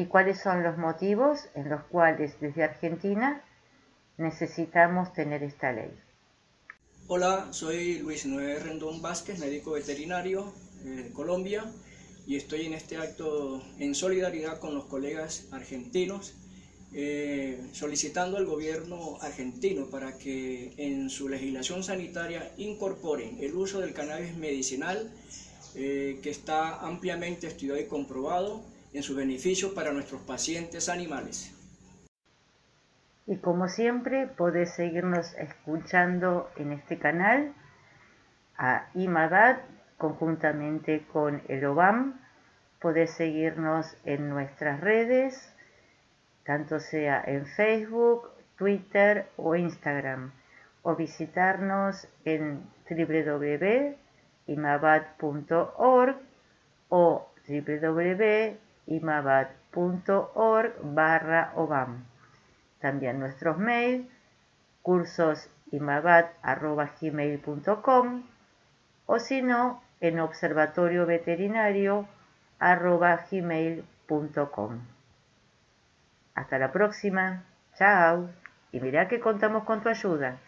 y cuáles son los motivos en los cuales desde Argentina necesitamos tener esta ley. Hola, soy Luis Noé Rendón Vázquez, médico veterinario de Colombia y estoy en este acto en solidaridad con los colegas argentinos eh, solicitando al gobierno argentino para que en su legislación sanitaria incorporen el uso del cannabis medicinal eh, que está ampliamente estudiado y comprobado en su beneficio para nuestros pacientes animales. Y como siempre, podés seguirnos escuchando en este canal a IMADAD conjuntamente con el OBAM. Podés seguirnos en nuestras redes, tanto sea en Facebook, Twitter o Instagram, o visitarnos en www.imabad.org o www imabad.org barra obam. También nuestros mails, cursos imabad.gmail.com o si no, en observatorio veterinario gmail.com. Hasta la próxima. Chao. Y mira que contamos con tu ayuda.